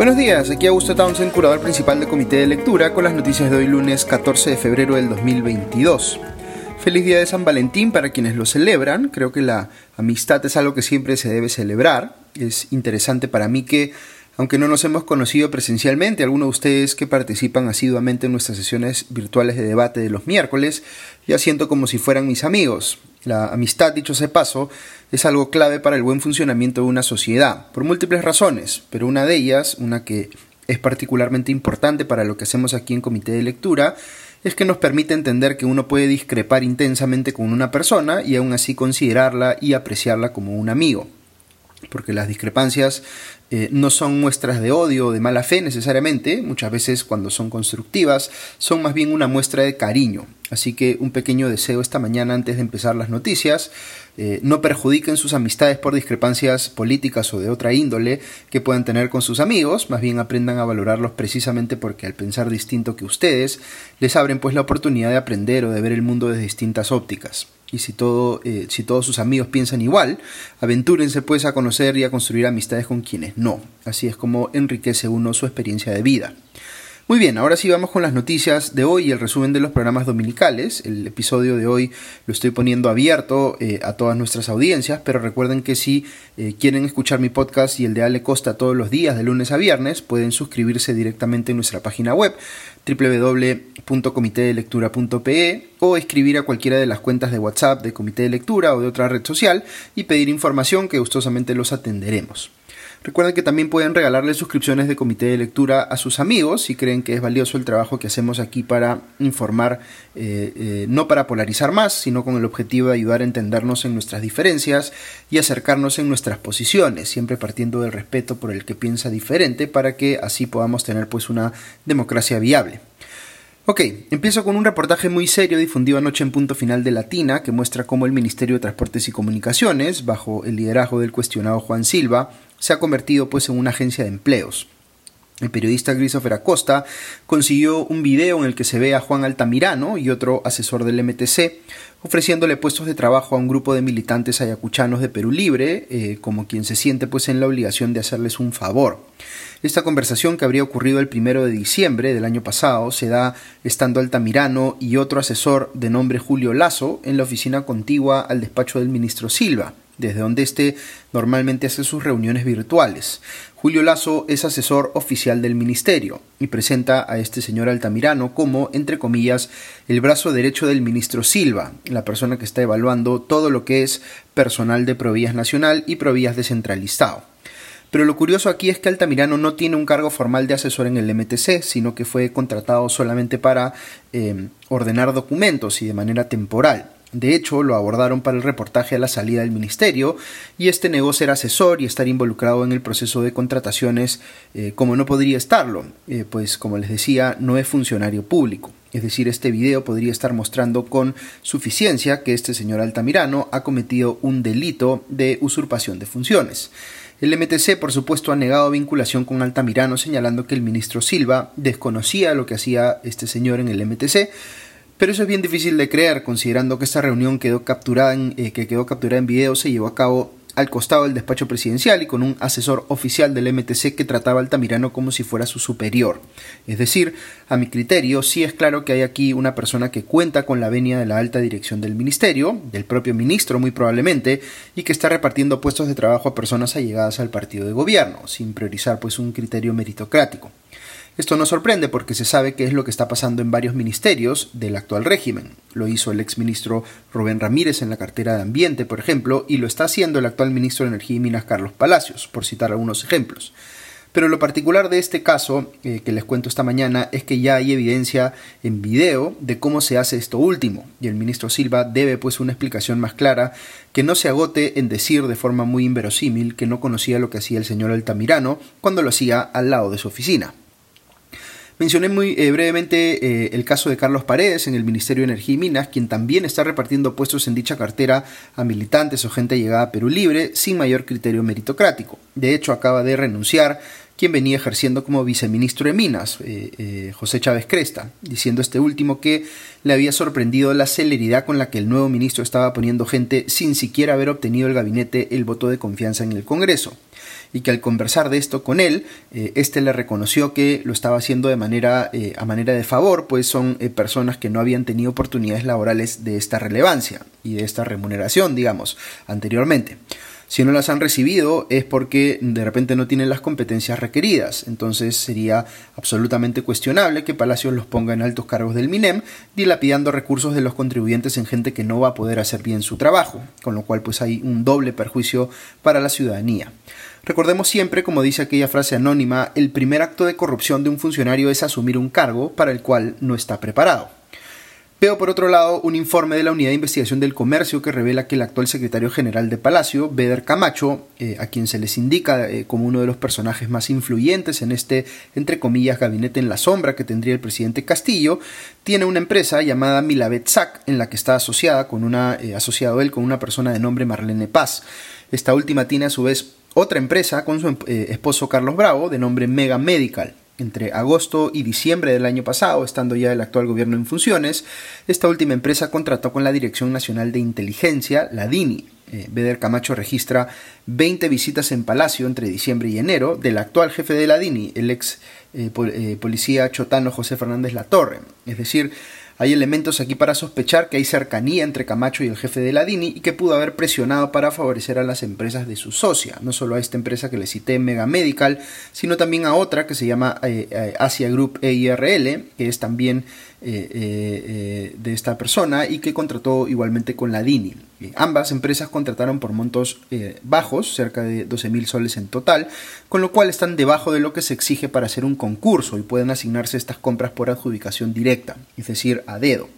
Buenos días, aquí Augusto Townsend, curador principal del Comité de Lectura, con las noticias de hoy lunes 14 de febrero del 2022. Feliz día de San Valentín para quienes lo celebran. Creo que la amistad es algo que siempre se debe celebrar. Es interesante para mí que, aunque no nos hemos conocido presencialmente, algunos de ustedes que participan asiduamente en nuestras sesiones virtuales de debate de los miércoles, ya siento como si fueran mis amigos. La amistad, dicho sea paso, es algo clave para el buen funcionamiento de una sociedad, por múltiples razones, pero una de ellas, una que es particularmente importante para lo que hacemos aquí en Comité de Lectura, es que nos permite entender que uno puede discrepar intensamente con una persona y aún así considerarla y apreciarla como un amigo porque las discrepancias eh, no son muestras de odio o de mala fe necesariamente, muchas veces cuando son constructivas son más bien una muestra de cariño. Así que un pequeño deseo esta mañana antes de empezar las noticias, eh, no perjudiquen sus amistades por discrepancias políticas o de otra índole que puedan tener con sus amigos, más bien aprendan a valorarlos precisamente porque al pensar distinto que ustedes, les abren pues la oportunidad de aprender o de ver el mundo desde distintas ópticas. Y si, todo, eh, si todos sus amigos piensan igual, aventúrense pues a conocer y a construir amistades con quienes no. Así es como enriquece uno su experiencia de vida. Muy bien, ahora sí vamos con las noticias de hoy y el resumen de los programas dominicales. El episodio de hoy lo estoy poniendo abierto eh, a todas nuestras audiencias, pero recuerden que si eh, quieren escuchar mi podcast y el de Ale Costa todos los días de lunes a viernes, pueden suscribirse directamente en nuestra página web www.comitedelectura.pe o escribir a cualquiera de las cuentas de WhatsApp de Comité de Lectura o de otra red social y pedir información que gustosamente los atenderemos. Recuerden que también pueden regalarle suscripciones de comité de lectura a sus amigos si creen que es valioso el trabajo que hacemos aquí para informar, eh, eh, no para polarizar más, sino con el objetivo de ayudar a entendernos en nuestras diferencias y acercarnos en nuestras posiciones, siempre partiendo del respeto por el que piensa diferente para que así podamos tener pues una democracia viable. Ok, empiezo con un reportaje muy serio difundido anoche en Punto Final de Latina que muestra cómo el Ministerio de Transportes y Comunicaciones, bajo el liderazgo del cuestionado Juan Silva, se ha convertido pues en una agencia de empleos. El periodista Christopher Acosta consiguió un video en el que se ve a Juan Altamirano y otro asesor del MTC ofreciéndole puestos de trabajo a un grupo de militantes ayacuchanos de Perú Libre, eh, como quien se siente pues en la obligación de hacerles un favor. Esta conversación que habría ocurrido el primero de diciembre del año pasado se da estando Altamirano y otro asesor de nombre Julio Lazo en la oficina contigua al despacho del ministro Silva desde donde éste normalmente hace sus reuniones virtuales. Julio Lazo es asesor oficial del ministerio y presenta a este señor Altamirano como, entre comillas, el brazo derecho del ministro Silva, la persona que está evaluando todo lo que es personal de Provías Nacional y Provías descentralizado. Pero lo curioso aquí es que Altamirano no tiene un cargo formal de asesor en el MTC, sino que fue contratado solamente para eh, ordenar documentos y de manera temporal. De hecho, lo abordaron para el reportaje a la salida del ministerio y este negó ser asesor y estar involucrado en el proceso de contrataciones eh, como no podría estarlo, eh, pues como les decía, no es funcionario público. Es decir, este video podría estar mostrando con suficiencia que este señor Altamirano ha cometido un delito de usurpación de funciones. El MTC, por supuesto, ha negado vinculación con Altamirano, señalando que el ministro Silva desconocía lo que hacía este señor en el MTC, pero eso es bien difícil de creer, considerando que esta reunión quedó capturada en, eh, que quedó capturada en video se llevó a cabo al costado del despacho presidencial y con un asesor oficial del MTC que trataba a Altamirano como si fuera su superior. Es decir, a mi criterio, sí es claro que hay aquí una persona que cuenta con la venia de la alta dirección del ministerio, del propio ministro muy probablemente, y que está repartiendo puestos de trabajo a personas allegadas al partido de gobierno, sin priorizar pues un criterio meritocrático. Esto no sorprende porque se sabe que es lo que está pasando en varios ministerios del actual régimen. Lo hizo el exministro Rubén Ramírez en la cartera de Ambiente, por ejemplo, y lo está haciendo el actual ministro de Energía y Minas Carlos Palacios, por citar algunos ejemplos. Pero lo particular de este caso, eh, que les cuento esta mañana, es que ya hay evidencia en video de cómo se hace esto último, y el ministro Silva debe pues una explicación más clara que no se agote en decir de forma muy inverosímil que no conocía lo que hacía el señor Altamirano cuando lo hacía al lado de su oficina. Mencioné muy eh, brevemente eh, el caso de Carlos Paredes en el Ministerio de Energía y Minas, quien también está repartiendo puestos en dicha cartera a militantes o gente llegada a Perú Libre sin mayor criterio meritocrático. De hecho, acaba de renunciar quien venía ejerciendo como viceministro de Minas, eh, José Chávez Cresta, diciendo este último que le había sorprendido la celeridad con la que el nuevo ministro estaba poniendo gente sin siquiera haber obtenido el gabinete el voto de confianza en el Congreso y que al conversar de esto con él, eh, este le reconoció que lo estaba haciendo de manera, eh, a manera de favor, pues son eh, personas que no habían tenido oportunidades laborales de esta relevancia y de esta remuneración, digamos, anteriormente. Si no las han recibido es porque de repente no tienen las competencias requeridas. Entonces sería absolutamente cuestionable que Palacios los ponga en altos cargos del MINEM, dilapidando recursos de los contribuyentes en gente que no va a poder hacer bien su trabajo, con lo cual pues hay un doble perjuicio para la ciudadanía. Recordemos siempre, como dice aquella frase anónima, el primer acto de corrupción de un funcionario es asumir un cargo para el cual no está preparado. Veo por otro lado un informe de la Unidad de Investigación del Comercio que revela que el actual secretario general de Palacio, Beder Camacho, eh, a quien se les indica eh, como uno de los personajes más influyentes en este, entre comillas, gabinete en la sombra que tendría el presidente Castillo, tiene una empresa llamada Milavet Sac en la que está asociada con una, eh, asociado él con una persona de nombre Marlene Paz. Esta última tiene a su vez otra empresa con su esposo Carlos Bravo de nombre Mega Medical entre agosto y diciembre del año pasado, estando ya el actual gobierno en funciones, esta última empresa contrató con la Dirección Nacional de Inteligencia, la DINI. Eh, Beder Camacho registra 20 visitas en Palacio entre diciembre y enero del actual jefe de la DINI, el ex eh, eh, policía chotano José Fernández Latorre. Es decir, hay elementos aquí para sospechar que hay cercanía entre Camacho y el jefe de la DINI y que pudo haber presionado para favorecer a las empresas de su socia, no solo a esta empresa que le cité Mega Medical, sino también a otra que se llama eh, eh, Asia Group EIRL, que es también eh, de esta persona y que contrató igualmente con la DINI. Ambas empresas contrataron por montos eh, bajos, cerca de 12.000 soles en total, con lo cual están debajo de lo que se exige para hacer un concurso y pueden asignarse estas compras por adjudicación directa, es decir, a dedo.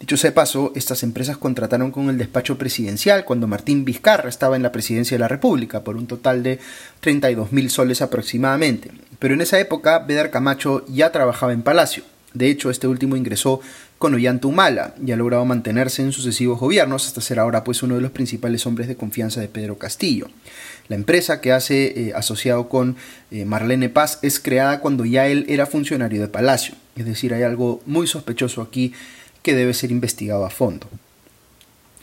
Dicho sea de paso, estas empresas contrataron con el despacho presidencial cuando Martín Vizcarra estaba en la presidencia de la República por un total de 32.000 soles aproximadamente. Pero en esa época, Bedar Camacho ya trabajaba en Palacio. De hecho, este último ingresó con Ollanta Humala y ha logrado mantenerse en sucesivos gobiernos hasta ser ahora pues uno de los principales hombres de confianza de Pedro Castillo. La empresa que hace eh, asociado con eh, Marlene Paz es creada cuando ya él era funcionario de Palacio, es decir, hay algo muy sospechoso aquí que debe ser investigado a fondo.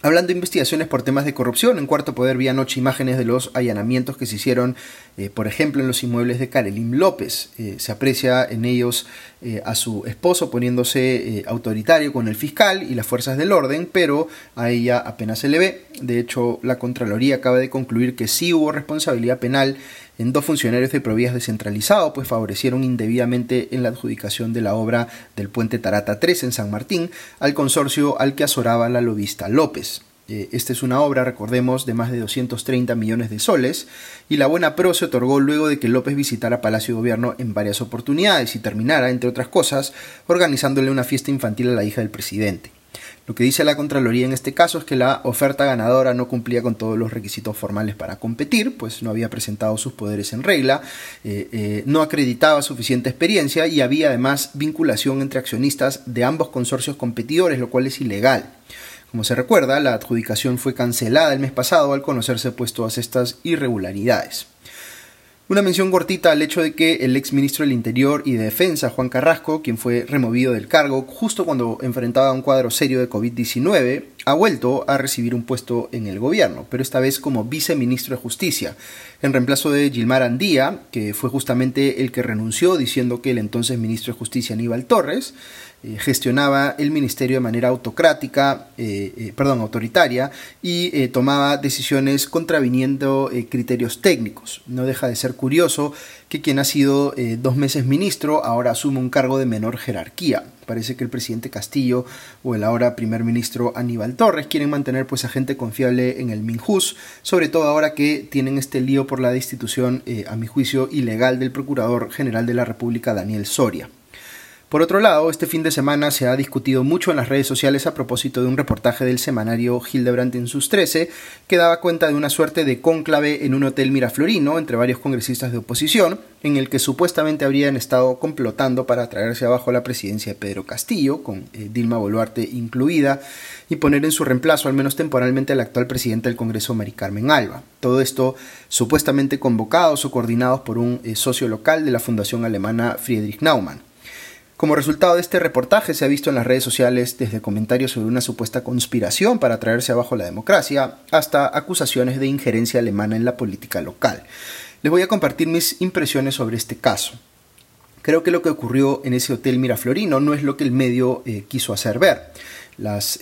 Hablando de investigaciones por temas de corrupción, en Cuarto Poder vi anoche imágenes de los allanamientos que se hicieron, eh, por ejemplo, en los inmuebles de Karelim López. Eh, se aprecia en ellos eh, a su esposo poniéndose autoritario con el fiscal y las fuerzas del orden, pero a ella apenas se le ve. De hecho, la Contraloría acaba de concluir que sí hubo responsabilidad penal en dos funcionarios de Provías descentralizado, pues favorecieron indebidamente en la adjudicación de la obra del puente Tarata 3 en San Martín al consorcio al que azoraba la lobista López. Eh, esta es una obra, recordemos, de más de 230 millones de soles, y la buena pro se otorgó luego de que López visitara Palacio de Gobierno en varias oportunidades y terminara, entre otras cosas, organizándole una fiesta infantil a la hija del presidente. Lo que dice la Contraloría en este caso es que la oferta ganadora no cumplía con todos los requisitos formales para competir, pues no había presentado sus poderes en regla, eh, eh, no acreditaba suficiente experiencia y había además vinculación entre accionistas de ambos consorcios competidores, lo cual es ilegal. Como se recuerda, la adjudicación fue cancelada el mes pasado al conocerse pues todas estas irregularidades. Una mención cortita al hecho de que el ex ministro del Interior y de Defensa, Juan Carrasco, quien fue removido del cargo justo cuando enfrentaba un cuadro serio de COVID-19, ha vuelto a recibir un puesto en el gobierno, pero esta vez como viceministro de Justicia, en reemplazo de Gilmar Andía, que fue justamente el que renunció diciendo que el entonces ministro de Justicia Aníbal Torres eh, gestionaba el ministerio de manera autocrática, eh, eh, perdón, autoritaria y tomaba decisiones contraviniendo criterios técnicos. No deja de ser curioso que quien ha sido dos meses ministro ahora asume un cargo de menor jerarquía. Parece que el presidente Castillo o el ahora primer ministro Aníbal Torres quieren mantener pues a gente confiable en el Minjus, sobre todo ahora que tienen este lío por la destitución, a mi juicio, ilegal del Procurador General de la República Daniel Soria. Por otro lado, este fin de semana se ha discutido mucho en las redes sociales a propósito de un reportaje del semanario Hildebrandt en sus 13 que daba cuenta de una suerte de cónclave en un hotel miraflorino entre varios congresistas de oposición, en el que supuestamente habrían estado complotando para traerse abajo la presidencia de Pedro Castillo, con eh, Dilma Boluarte incluida, y poner en su reemplazo, al menos temporalmente, al actual presidente del Congreso, Mari Carmen Alba. Todo esto supuestamente convocados o coordinados por un eh, socio local de la fundación alemana Friedrich Naumann. Como resultado de este reportaje se ha visto en las redes sociales desde comentarios sobre una supuesta conspiración para traerse abajo la democracia hasta acusaciones de injerencia alemana en la política local. Les voy a compartir mis impresiones sobre este caso. Creo que lo que ocurrió en ese hotel Miraflorino no es lo que el medio eh, quiso hacer ver.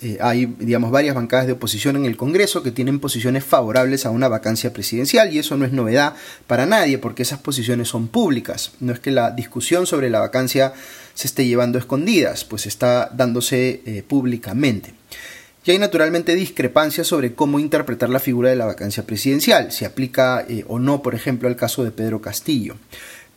Eh, hay, digamos, varias bancadas de oposición en el Congreso que tienen posiciones favorables a una vacancia presidencial y eso no es novedad para nadie porque esas posiciones son públicas. No es que la discusión sobre la vacancia se esté llevando escondidas, pues está dándose eh, públicamente. Y hay naturalmente discrepancias sobre cómo interpretar la figura de la vacancia presidencial, si aplica eh, o no, por ejemplo, al caso de Pedro Castillo.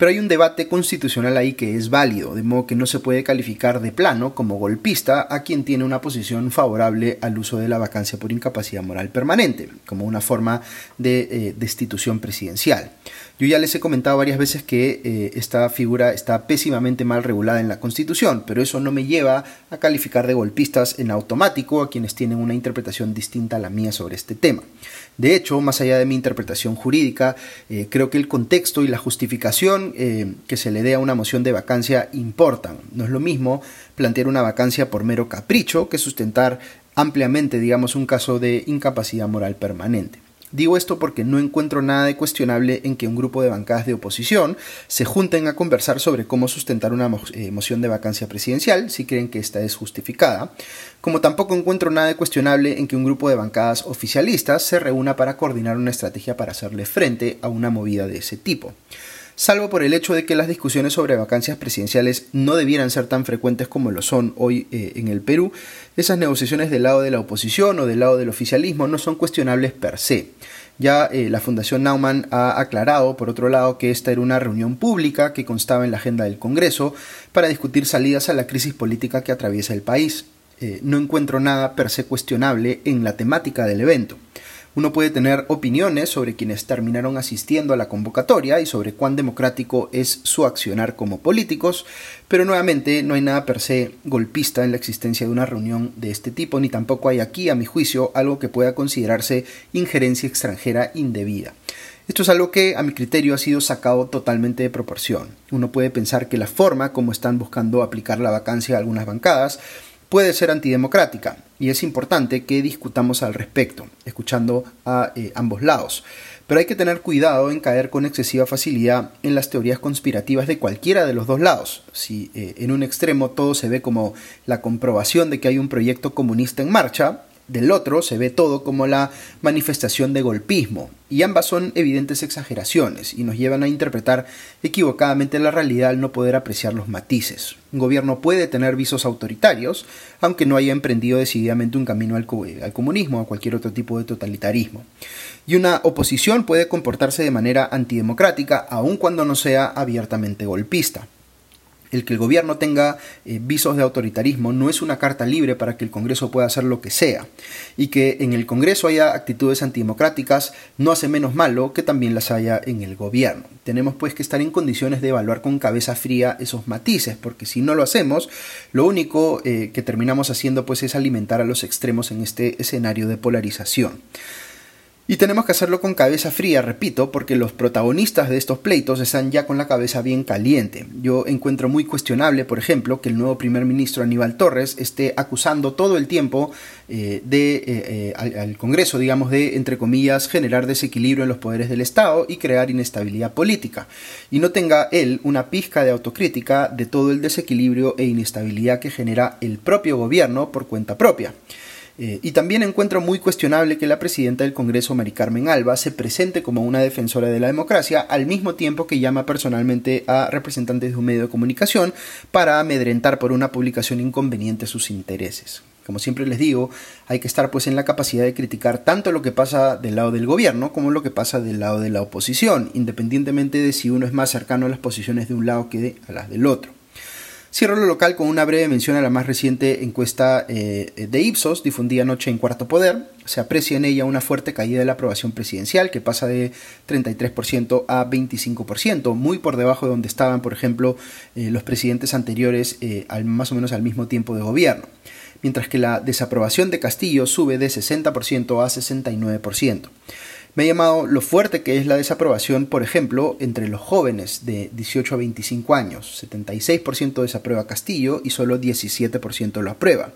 Pero hay un debate constitucional ahí que es válido, de modo que no se puede calificar de plano como golpista a quien tiene una posición favorable al uso de la vacancia por incapacidad moral permanente, como una forma de eh, destitución presidencial. Yo ya les he comentado varias veces que eh, esta figura está pésimamente mal regulada en la Constitución, pero eso no me lleva a calificar de golpistas en automático a quienes tienen una interpretación distinta a la mía sobre este tema. De hecho, más allá de mi interpretación jurídica, eh, creo que el contexto y la justificación eh, que se le dé a una moción de vacancia importan. No es lo mismo plantear una vacancia por mero capricho que sustentar ampliamente, digamos, un caso de incapacidad moral permanente. Digo esto porque no encuentro nada de cuestionable en que un grupo de bancadas de oposición se junten a conversar sobre cómo sustentar una eh, moción de vacancia presidencial si creen que esta es justificada, como tampoco encuentro nada de cuestionable en que un grupo de bancadas oficialistas se reúna para coordinar una estrategia para hacerle frente a una movida de ese tipo salvo por el hecho de que las discusiones sobre vacancias presidenciales no debieran ser tan frecuentes como lo son hoy eh, en el Perú, esas negociaciones del lado de la oposición o del lado del oficialismo no son cuestionables per se. Ya eh, la Fundación Naumann ha aclarado, por otro lado, que esta era una reunión pública que constaba en la agenda del Congreso para discutir salidas a la crisis política que atraviesa el país. Eh, no encuentro nada per se cuestionable en la temática del evento. Uno puede tener opiniones sobre quienes terminaron asistiendo a la convocatoria y sobre cuán democrático es su accionar como políticos, pero nuevamente no hay nada per se golpista en la existencia de una reunión de este tipo, ni tampoco hay aquí, a mi juicio, algo que pueda considerarse injerencia extranjera indebida. Esto es algo que a mi criterio ha sido sacado totalmente de proporción. Uno puede pensar que la forma como están buscando aplicar la vacancia a algunas bancadas puede ser antidemocrática y es importante que discutamos al respecto, escuchando a eh, ambos lados. Pero hay que tener cuidado en caer con excesiva facilidad en las teorías conspirativas de cualquiera de los dos lados. Si eh, en un extremo todo se ve como la comprobación de que hay un proyecto comunista en marcha, del otro se ve todo como la manifestación de golpismo, y ambas son evidentes exageraciones y nos llevan a interpretar equivocadamente la realidad al no poder apreciar los matices. Un gobierno puede tener visos autoritarios, aunque no haya emprendido decididamente un camino al, al comunismo o a cualquier otro tipo de totalitarismo. Y una oposición puede comportarse de manera antidemocrática, aun cuando no sea abiertamente golpista. El que el gobierno tenga eh, visos de autoritarismo no es una carta libre para que el Congreso pueda hacer lo que sea. Y que en el Congreso haya actitudes antidemocráticas no hace menos malo que también las haya en el gobierno. Tenemos pues que estar en condiciones de evaluar con cabeza fría esos matices, porque si no lo hacemos, lo único eh, que terminamos haciendo pues es alimentar a los extremos en este escenario de polarización. Y tenemos que hacerlo con cabeza fría, repito, porque los protagonistas de estos pleitos están ya con la cabeza bien caliente. Yo encuentro muy cuestionable, por ejemplo, que el nuevo primer ministro Aníbal Torres esté acusando todo el tiempo eh, eh, eh, al, Congreso, digamos, de, entre comillas, generar desequilibrio en los poderes del Estado y crear inestabilidad política. Y no tenga él una pizca de autocrítica de todo el desequilibrio e inestabilidad que genera el propio gobierno por cuenta propia. Eh, y también encuentro muy cuestionable que la presidenta del Congreso, Mari Carmen Alba, se presente como una defensora de la democracia al mismo tiempo que llama personalmente a representantes de un medio de comunicación para amedrentar por una publicación inconveniente sus intereses. Como siempre les digo, hay que estar pues en la capacidad de criticar tanto lo que pasa del lado del gobierno como lo que pasa del lado de la oposición, independientemente de si uno es más cercano a las posiciones de un lado que a las del otro. Cierro lo local con una breve mención a la más reciente encuesta eh, de Ipsos, difundida anoche en Cuarto Poder. Se aprecia en ella una fuerte caída de la aprobación presidencial, que pasa de 33% a 25%, muy por debajo de donde estaban, por ejemplo, eh, los presidentes anteriores eh, al, más o menos al mismo tiempo de gobierno. Mientras que la desaprobación de Castillo sube de 60% a 69%. Me ha llamado lo fuerte que es la desaprobación, por ejemplo, entre los jóvenes de 18 a 25 años. 76% desaprueba Castillo y solo 17% lo aprueba.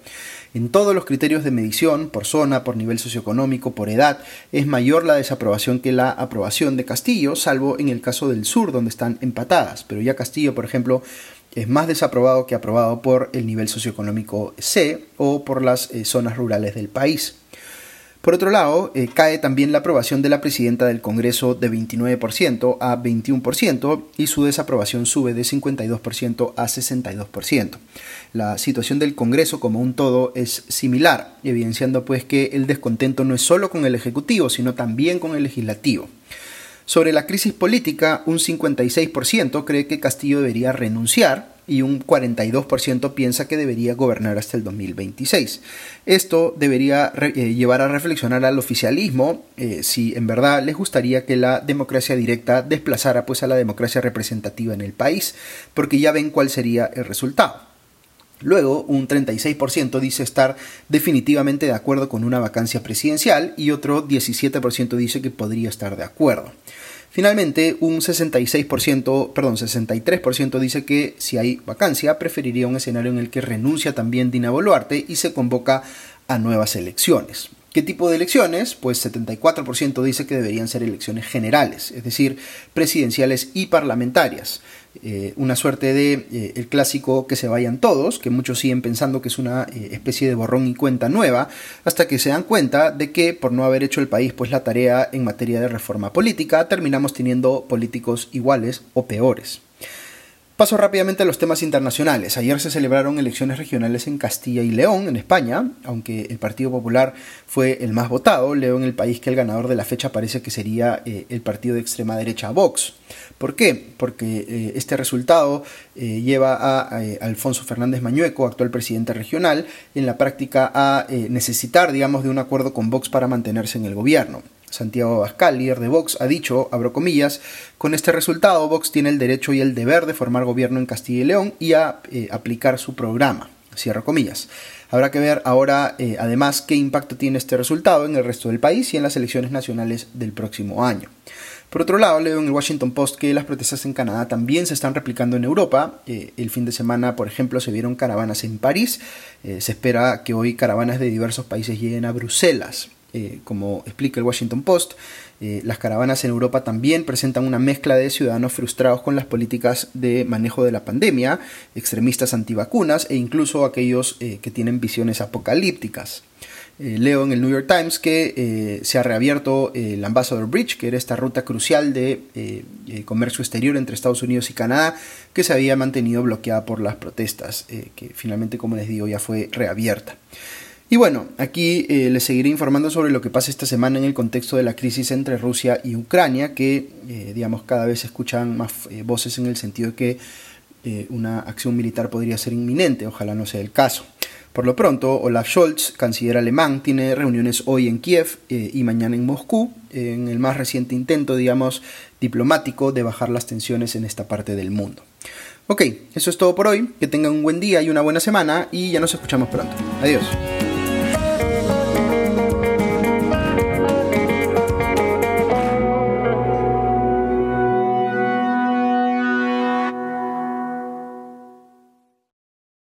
En todos los criterios de medición, por zona, por nivel socioeconómico, por edad, es mayor la desaprobación que la aprobación de Castillo, salvo en el caso del sur, donde están empatadas. Pero ya Castillo, por ejemplo, es más desaprobado que aprobado por el nivel socioeconómico C o por las eh, zonas rurales del país. Por otro lado, eh, cae también la aprobación de la presidenta del Congreso de 29% a 21% y su desaprobación sube de 52% a 62%. La situación del Congreso como un todo es similar, evidenciando pues que el descontento no es solo con el Ejecutivo, sino también con el Legislativo. Sobre la crisis política, un 56% cree que Castillo debería renunciar y un 42% piensa que debería gobernar hasta el 2026. Esto debería eh, llevar a reflexionar al oficialismo eh, si en verdad les gustaría que la democracia directa desplazara pues a la democracia representativa en el país, porque ya ven cuál sería el resultado. Luego, un 36% dice estar definitivamente de acuerdo con una vacancia presidencial y otro 17% dice que podría estar de acuerdo. Finalmente, un 66%, perdón, 63% dice que si hay vacancia, preferiría un escenario en el que renuncia también Dina Boluarte y se convoca a nuevas elecciones. ¿Qué tipo de elecciones? Pues 74% dice que deberían ser elecciones generales, es decir, presidenciales y parlamentarias. Eh, una suerte de eh, el clásico que se vayan todos, que muchos siguen pensando que es una eh, especie de borrón y cuenta nueva, hasta que se dan cuenta de que por no haber hecho el país pues la tarea en materia de reforma política, terminamos teniendo políticos iguales o peores. Paso rápidamente a los temas internacionales. Ayer se celebraron elecciones regionales en Castilla y León, en España, aunque el Partido Popular fue el más votado. León, el país que el ganador de la fecha parece que sería eh, el partido de extrema derecha Vox. ¿Por qué? Porque eh, este resultado eh, lleva a, Alfonso Fernández Mañueco, actual presidente regional, en la práctica a necesitar, digamos, de un acuerdo con Vox para mantenerse en el gobierno. Santiago Abascal, líder de Vox, ha dicho, abro comillas, con este resultado Vox tiene el derecho y el deber de formar gobierno en Castilla y León y a eh, aplicar su programa. Cierro comillas. Habrá que ver ahora, eh, además, qué impacto tiene este resultado en el resto del país y en las elecciones nacionales del próximo año. Por otro lado, leo en el Washington Post que las protestas en Canadá también se están replicando en Europa. Eh, el fin de semana, por ejemplo, se vieron caravanas en París. se espera que hoy caravanas de diversos países lleguen a Bruselas. Eh, como explica el Washington Post, eh, las caravanas en Europa también presentan una mezcla de ciudadanos frustrados con las políticas de manejo de la pandemia, extremistas antivacunas e incluso aquellos eh, que tienen visiones apocalípticas. leo en el New York Times que se ha reabierto el Ambassador Bridge, que era esta ruta crucial de comercio exterior entre Estados Unidos y Canadá, que se había mantenido bloqueada por las protestas, que finalmente, como les digo, ya fue reabierta. Y bueno, aquí eh, les seguiré informando sobre lo que pasa esta semana en el contexto de la crisis entre Rusia y Ucrania, que eh, digamos cada vez se escuchan más eh, voces en el sentido de que una acción militar podría ser inminente, ojalá no sea el caso. Por lo pronto, Olaf Scholz, canciller alemán, tiene reuniones hoy en Kiev y mañana en Moscú, en el más reciente intento, digamos, diplomático de bajar las tensiones en esta parte del mundo. Ok, eso es todo por hoy, que tengan un buen día y una buena semana y ya nos escuchamos pronto. Adiós.